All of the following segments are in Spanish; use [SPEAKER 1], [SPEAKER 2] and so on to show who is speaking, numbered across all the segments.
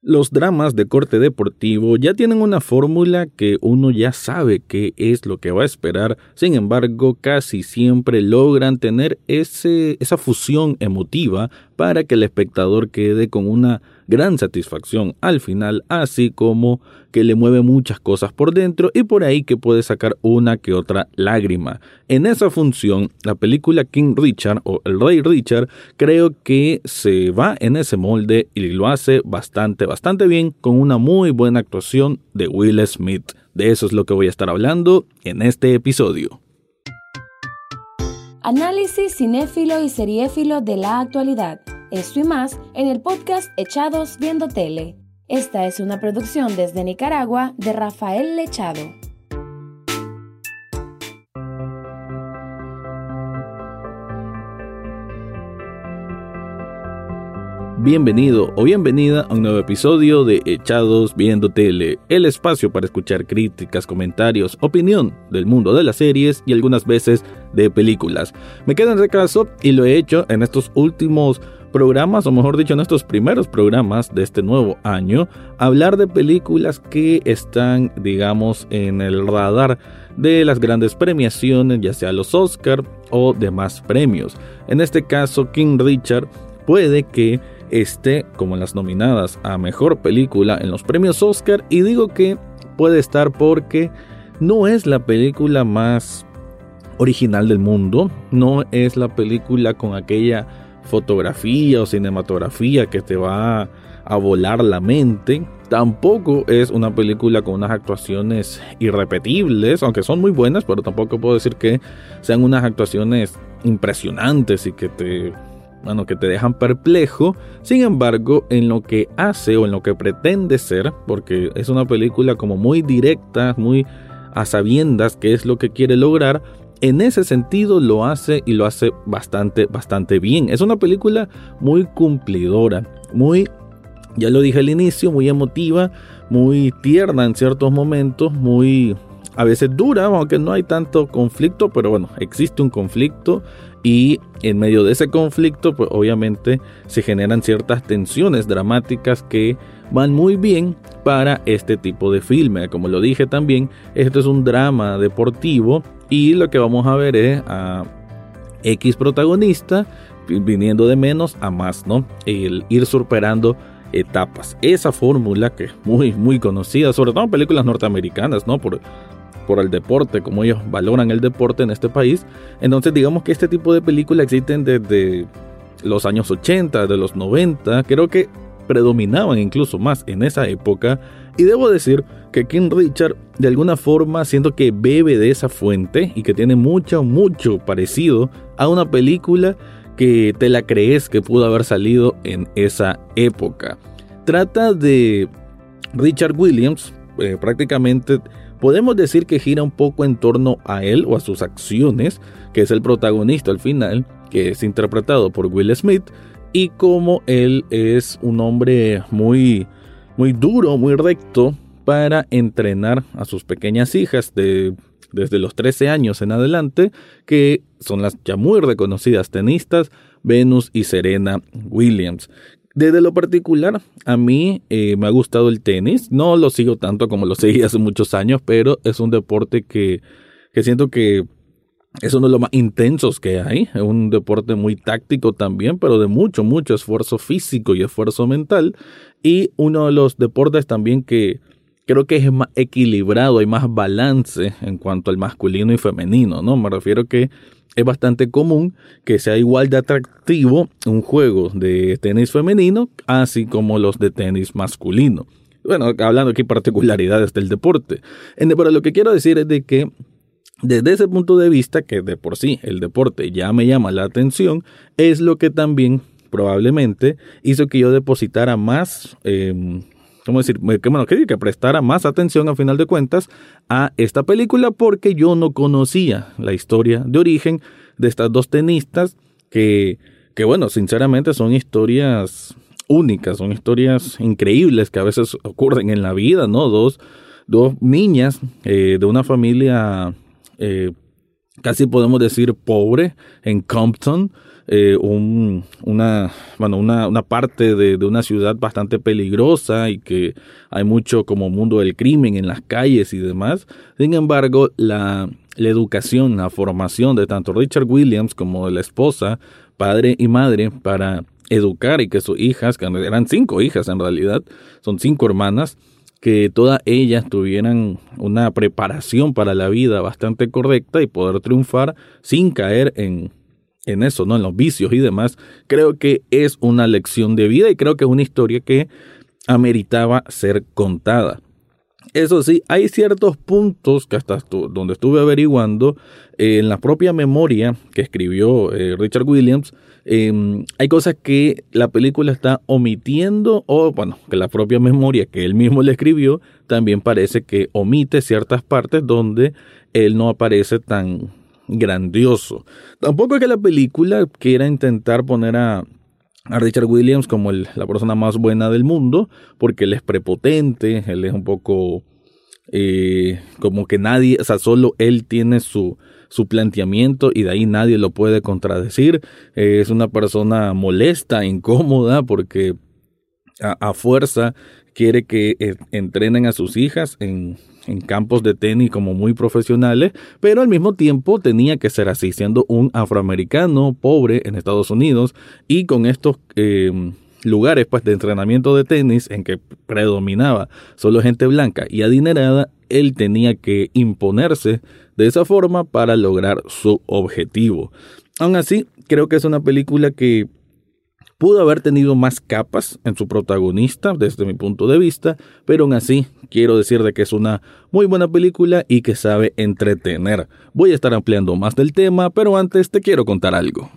[SPEAKER 1] Los dramas de corte deportivo ya tienen una fórmula que uno ya sabe qué es lo que va a esperar, sin embargo casi siempre logran tener ese, esa fusión emotiva para que el espectador quede con una gran satisfacción al final, así como que le mueve muchas cosas por dentro y por ahí que puede sacar una que otra lágrima. En esa función, la película King Richard o El Rey Richard creo que se va en ese molde y lo hace bastante, bastante bien con una muy buena actuación de Will Smith. De eso es lo que voy a estar hablando en este episodio.
[SPEAKER 2] Análisis cinéfilo y seriéfilo de la actualidad. Esto y más en el podcast Echados Viendo Tele. Esta es una producción desde Nicaragua de Rafael Lechado.
[SPEAKER 1] Bienvenido o bienvenida a un nuevo episodio de Echados Viendo Tele, el espacio para escuchar críticas, comentarios, opinión del mundo de las series y algunas veces de películas. Me queda en recaso y lo he hecho en estos últimos programas, o mejor dicho, en estos primeros programas de este nuevo año, hablar de películas que están, digamos, en el radar de las grandes premiaciones, ya sea los Oscar o demás premios. En este caso, King Richard puede que esté como las nominadas a mejor película en los premios Oscar y digo que puede estar porque no es la película más original del mundo, no es la película con aquella fotografía o cinematografía que te va a volar la mente. Tampoco es una película con unas actuaciones irrepetibles, aunque son muy buenas, pero tampoco puedo decir que sean unas actuaciones impresionantes y que te bueno, que te dejan perplejo. Sin embargo, en lo que hace o en lo que pretende ser, porque es una película como muy directa, muy a sabiendas qué es lo que quiere lograr, en ese sentido lo hace y lo hace bastante, bastante bien. Es una película muy cumplidora, muy, ya lo dije al inicio, muy emotiva, muy tierna en ciertos momentos, muy a veces dura, aunque no hay tanto conflicto, pero bueno, existe un conflicto y en medio de ese conflicto, pues obviamente se generan ciertas tensiones dramáticas que van muy bien para este tipo de filme. Como lo dije también, esto es un drama deportivo y lo que vamos a ver es a X protagonista viniendo de menos a más, ¿no? El ir superando etapas. Esa fórmula que es muy, muy conocida, sobre todo en películas norteamericanas, ¿no? Por, por el deporte, como ellos valoran el deporte en este país. Entonces, digamos que este tipo de películas existen desde los años 80, de los 90. Creo que predominaban incluso más en esa época y debo decir que King Richard de alguna forma siento que bebe de esa fuente y que tiene mucho, mucho parecido a una película que te la crees que pudo haber salido en esa época. Trata de Richard Williams, eh, prácticamente podemos decir que gira un poco en torno a él o a sus acciones, que es el protagonista al final, que es interpretado por Will Smith, y como él es un hombre muy, muy duro, muy recto para entrenar a sus pequeñas hijas de desde los 13 años en adelante, que son las ya muy reconocidas tenistas Venus y Serena Williams. Desde lo particular, a mí eh, me ha gustado el tenis. No lo sigo tanto como lo seguí hace muchos años, pero es un deporte que, que siento que es uno de los más intensos que hay, es un deporte muy táctico también, pero de mucho, mucho esfuerzo físico y esfuerzo mental. Y uno de los deportes también que creo que es más equilibrado, hay más balance en cuanto al masculino y femenino, ¿no? Me refiero que es bastante común que sea igual de atractivo un juego de tenis femenino, así como los de tenis masculino. Bueno, hablando aquí particularidades del deporte. Pero lo que quiero decir es de que desde ese punto de vista, que de por sí el deporte ya me llama la atención, es lo que también probablemente hizo que yo depositara más, eh, ¿cómo decir? Que, bueno, que, que prestara más atención a final de cuentas a esta película porque yo no conocía la historia de origen de estas dos tenistas que, que bueno, sinceramente son historias únicas, son historias increíbles que a veces ocurren en la vida, ¿no? Dos, dos niñas eh, de una familia eh, casi podemos decir pobre en Compton, eh, un, una, bueno, una, una parte de, de, una ciudad bastante peligrosa y que hay mucho como mundo del crimen en las calles y demás. Sin embargo, la, la educación, la formación de tanto Richard Williams como de la esposa, padre y madre, para educar y que sus hijas, que eran cinco hijas en realidad, son cinco hermanas, que todas ellas tuvieran una preparación para la vida bastante correcta y poder triunfar sin caer en, en eso, ¿no? En los vicios y demás, creo que es una lección de vida y creo que es una historia que ameritaba ser contada. Eso sí, hay ciertos puntos que hasta donde estuve averiguando eh, en la propia memoria que escribió eh, Richard Williams, em, hay cosas que la película está omitiendo o bueno, que la propia memoria que él mismo le escribió también parece que omite ciertas partes donde él no aparece tan grandioso. Tampoco es que la película quiera intentar poner a, a Richard Williams como la persona más buena del mundo, porque él es prepotente, él es un poco eh, como que nadie, o sea, solo él tiene su, su planteamiento y de ahí nadie lo puede contradecir. Es una persona molesta, incómoda, porque a, fuerza quiere que eh, entrenen a sus hijas en, en campos de tenis como muy profesionales, pero al mismo tiempo tenía que ser así, siendo un afroamericano pobre en Estados Unidos y con estos eh, lugares pues de entrenamiento de tenis en que predominaba solo gente blanca y adinerada, él tenía que imponerse de esa forma para lograr su objetivo. Aún así, creo que es una película que Pudo haber tenido más capas en su protagonista desde mi punto de vista, pero aún así quiero decir de que es una muy buena película y que sabe entretener. Voy a estar ampliando más del tema, pero antes te quiero contar algo.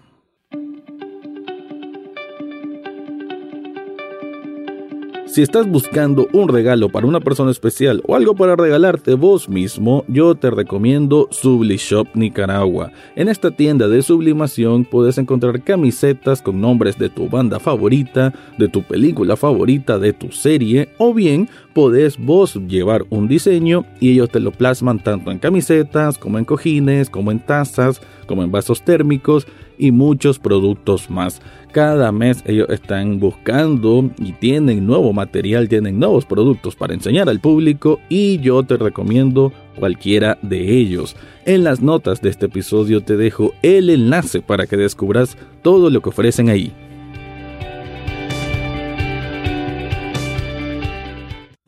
[SPEAKER 1] Si estás buscando un regalo para una persona especial o algo para regalarte vos mismo, yo te recomiendo Sublishop Nicaragua. En esta tienda de sublimación puedes encontrar camisetas con nombres de tu banda favorita, de tu película favorita, de tu serie, o bien podés vos llevar un diseño y ellos te lo plasman tanto en camisetas como en cojines, como en tazas, como en vasos térmicos y muchos productos más. Cada mes ellos están buscando y tienen nuevo material, tienen nuevos productos para enseñar al público y yo te recomiendo cualquiera de ellos. En las notas de este episodio te dejo el enlace para que descubras todo lo que ofrecen ahí.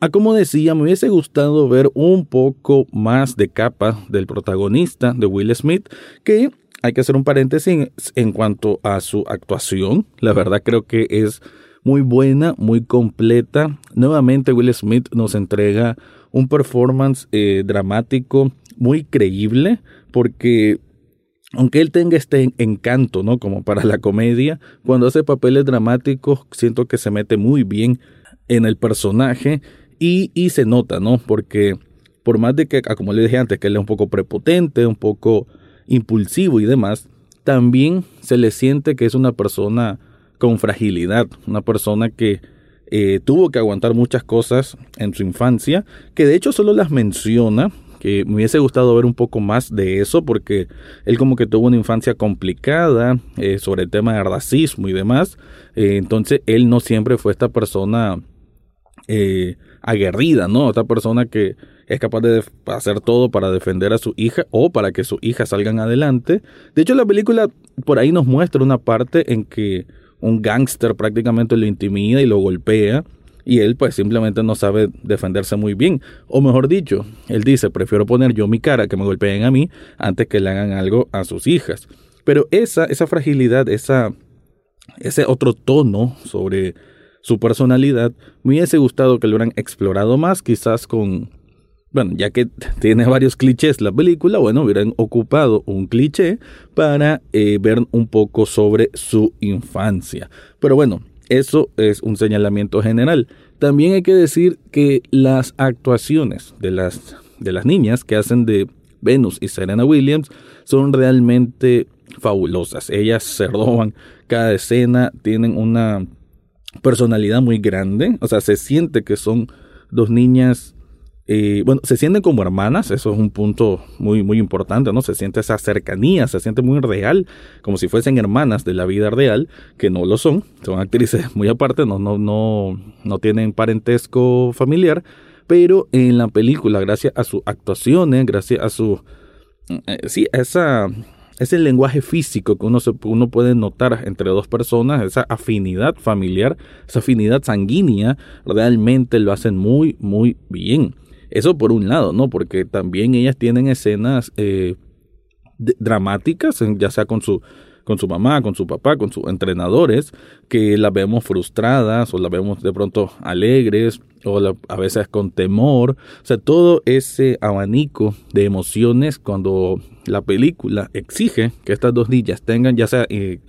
[SPEAKER 1] Ah, como decía, me hubiese gustado ver un poco más de capa del protagonista de Will Smith, que hay que hacer un paréntesis en, cuanto a su actuación. La verdad creo que es muy buena, muy completa. Nuevamente Will Smith nos entrega un performance eh, dramático muy creíble porque aunque él tenga este encanto, ¿no? Como para la comedia, cuando hace papeles dramáticos siento que se mete muy bien en el personaje y, y se nota, ¿no? Porque por más de que, como le dije antes, que él es un poco prepotente, un poco impulsivo y demás, también se le siente que es una persona con fragilidad, una persona que eh, tuvo que aguantar muchas cosas en su infancia, que de hecho solo las menciona, que me hubiese gustado ver un poco más de eso, porque él como que tuvo una infancia complicada eh, sobre el tema de racismo y demás, eh, entonces él no siempre fue esta persona aguerrida, ¿no? Esta persona que es capaz de hacer todo para defender a su hija o para que su hija salgan adelante. De hecho, la película por ahí nos muestra una parte en que un gángster prácticamente lo intimida y lo golpea y él pues simplemente no sabe defenderse muy bien. O mejor dicho, él dice, prefiero poner yo mi cara que me golpeen a mí antes que le hagan algo a sus hijas. Pero esa, esa fragilidad, esa, ese otro tono sobre su personalidad, me hubiese gustado que lo hubieran explorado más, quizás con bueno, ya que tiene varios clichés la película, bueno, hubieran ocupado un cliché para eh, ver un poco sobre su infancia. Pero bueno, eso es un señalamiento general. También hay que decir que las actuaciones de las, de las niñas que hacen de Venus y Serena Williams son realmente fabulosas. Ellas se roban cada escena, tienen una personalidad muy grande, o sea, se siente que son dos niñas eh, bueno, se sienten como hermanas, eso es un punto muy, muy importante, ¿no? Se siente esa cercanía, se siente muy real, como si fuesen hermanas de la vida real, que no lo son, son actrices muy aparte, no, no, no, no tienen parentesco familiar, pero en la película, gracias a sus actuaciones, gracias a su, eh, sí, esa, ese lenguaje físico que uno, se, uno puede notar entre dos personas, esa afinidad familiar, esa afinidad sanguínea, realmente lo hacen muy, muy bien. Eso por un lado, ¿no? Porque también ellas tienen escenas eh, dramáticas, ya sea con su, con su mamá, con su papá, con sus entrenadores, que las vemos frustradas o las vemos de pronto alegres o a veces con temor. O sea, todo ese abanico de emociones cuando la película exige que estas dos niñas tengan ya sea... Eh,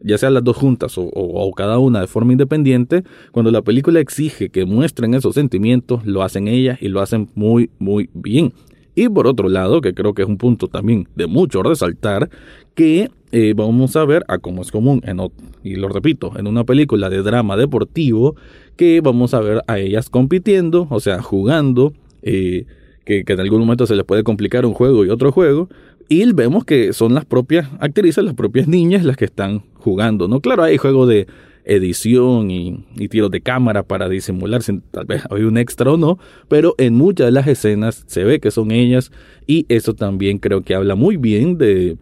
[SPEAKER 1] ya sea las dos juntas o, cada una de forma independiente, cuando la película exige que muestren esos sentimientos, lo hacen ellas y lo hacen muy, muy bien. Y por otro lado, que creo que es un punto también de mucho resaltar, que eh, vamos a ver, a como es común, en, y lo repito, en una película de drama deportivo, que vamos a ver a ellas compitiendo, o sea, jugando, eh, que, en algún momento se les puede complicar un juego y otro juego, y vemos que son las propias actrices, las propias niñas las que están jugando, ¿no? Claro, hay juego de edición y, tiros de cámara para disimular si tal vez hay un extra o no, pero en muchas de las escenas se ve que son ellas y eso también creo que habla muy bien de,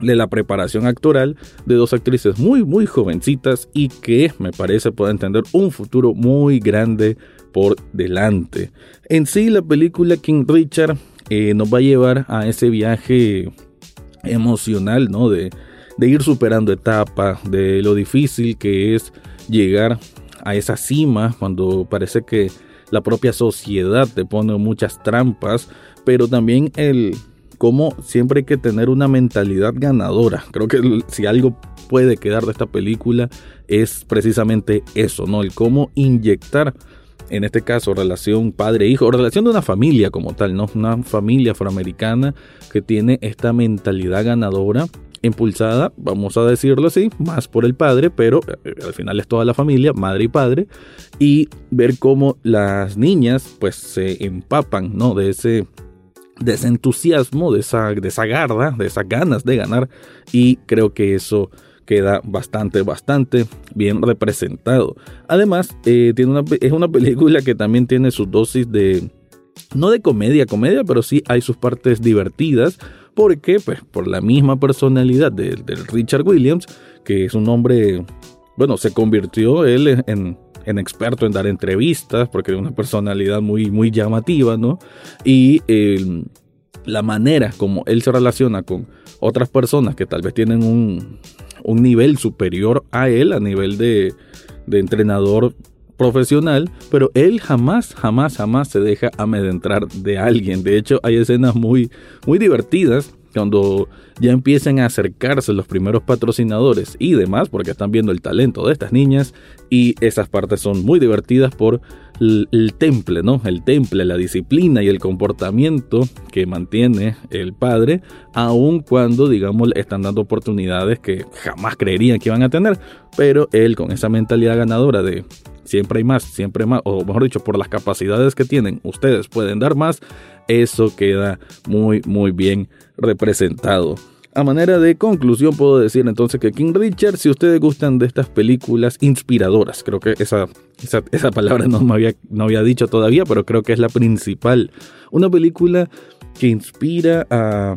[SPEAKER 1] de la preparación actoral de dos actrices muy muy jovencitas y que me parece pueden tener un futuro muy grande por delante. En sí la película King Richard eh, nos va a llevar a ese viaje emocional, ¿no? De, de ir superando etapas, de lo difícil que es llegar a esa cima cuando parece que la propia sociedad te pone muchas trampas, pero también el cómo siempre hay que tener una mentalidad ganadora. Creo que si algo puede quedar de esta película es precisamente eso, ¿no? El cómo inyectar en este caso relación padre-hijo, o relación de una familia como tal, ¿no? Una familia afroamericana que tiene esta mentalidad ganadora impulsada, vamos a decirlo así, más por el padre, pero eh, al final es toda la familia, madre y padre, y ver cómo las niñas pues se empapan, ¿no? De ese, entusiasmo, de esa, de esa garda, de esas ganas de ganar, y creo que eso queda bastante, bastante bien representado. Además, eh, tiene una, es una película que también tiene su dosis de, no de comedia, comedia, pero sí hay sus partes divertidas, porque pues por la misma personalidad de, Richard Williams, que es un hombre, bueno, se convirtió él en, experto en dar entrevistas, porque es una personalidad muy, muy llamativa, ¿no? Y la manera como él se relaciona con otras personas que tal vez tienen un, un nivel superior a él, a nivel de, de entrenador profesional, pero él jamás, jamás, jamás se deja amedrentar de alguien. De hecho, hay escenas muy, muy divertidas cuando ya empiecen a acercarse los primeros patrocinadores y demás, porque están viendo el talento de estas niñas y esas partes son muy divertidas por el, temple, ¿no? El temple, la disciplina y el comportamiento que mantiene el padre, aun cuando, digamos, le están dando oportunidades que jamás creerían que iban a tener, pero él con esa mentalidad ganadora de siempre hay más, siempre más, o mejor dicho, por las capacidades que tienen, ustedes pueden dar más, eso queda muy, muy bien representado. A manera de conclusión puedo decir entonces que King Richard, si ustedes gustan de estas películas inspiradoras, creo que esa, esa, palabra no me había, no había dicho todavía, pero creo que es la principal. Una película que inspira a,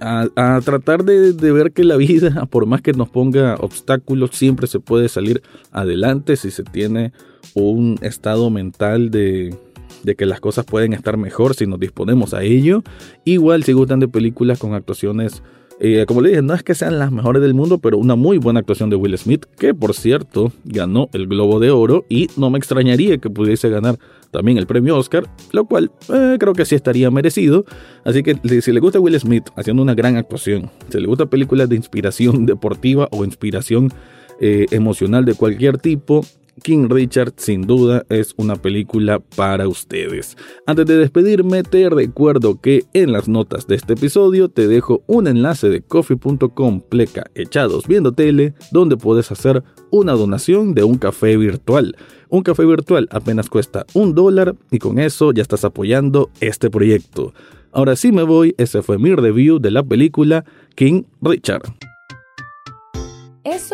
[SPEAKER 1] a, tratar de, de, ver que la vida, por más que nos ponga obstáculos, siempre se puede salir adelante si se tiene un estado mental de, de que las cosas pueden estar mejor si nos disponemos a ello. Igual si gustan de películas con actuaciones, eh, como le dije, no es que sean las mejores del mundo, pero una muy buena actuación de Will Smith, que por cierto ganó el Globo de Oro y no me extrañaría que pudiese ganar también el premio Oscar, lo cual eh, creo que sí estaría merecido. Así que si le gusta Will Smith haciendo una gran actuación, si le gusta películas de inspiración deportiva o inspiración eh, emocional de cualquier tipo, King Richard sin duda es una película para ustedes. Antes de despedirme te recuerdo que en las notas de este episodio te dejo un enlace de coffee.com pleca echados viendo tele donde puedes hacer una donación de un café virtual. Un café virtual apenas cuesta un dólar y con eso ya estás apoyando este proyecto. Ahora sí me voy, ese fue mi review de la película King Richard.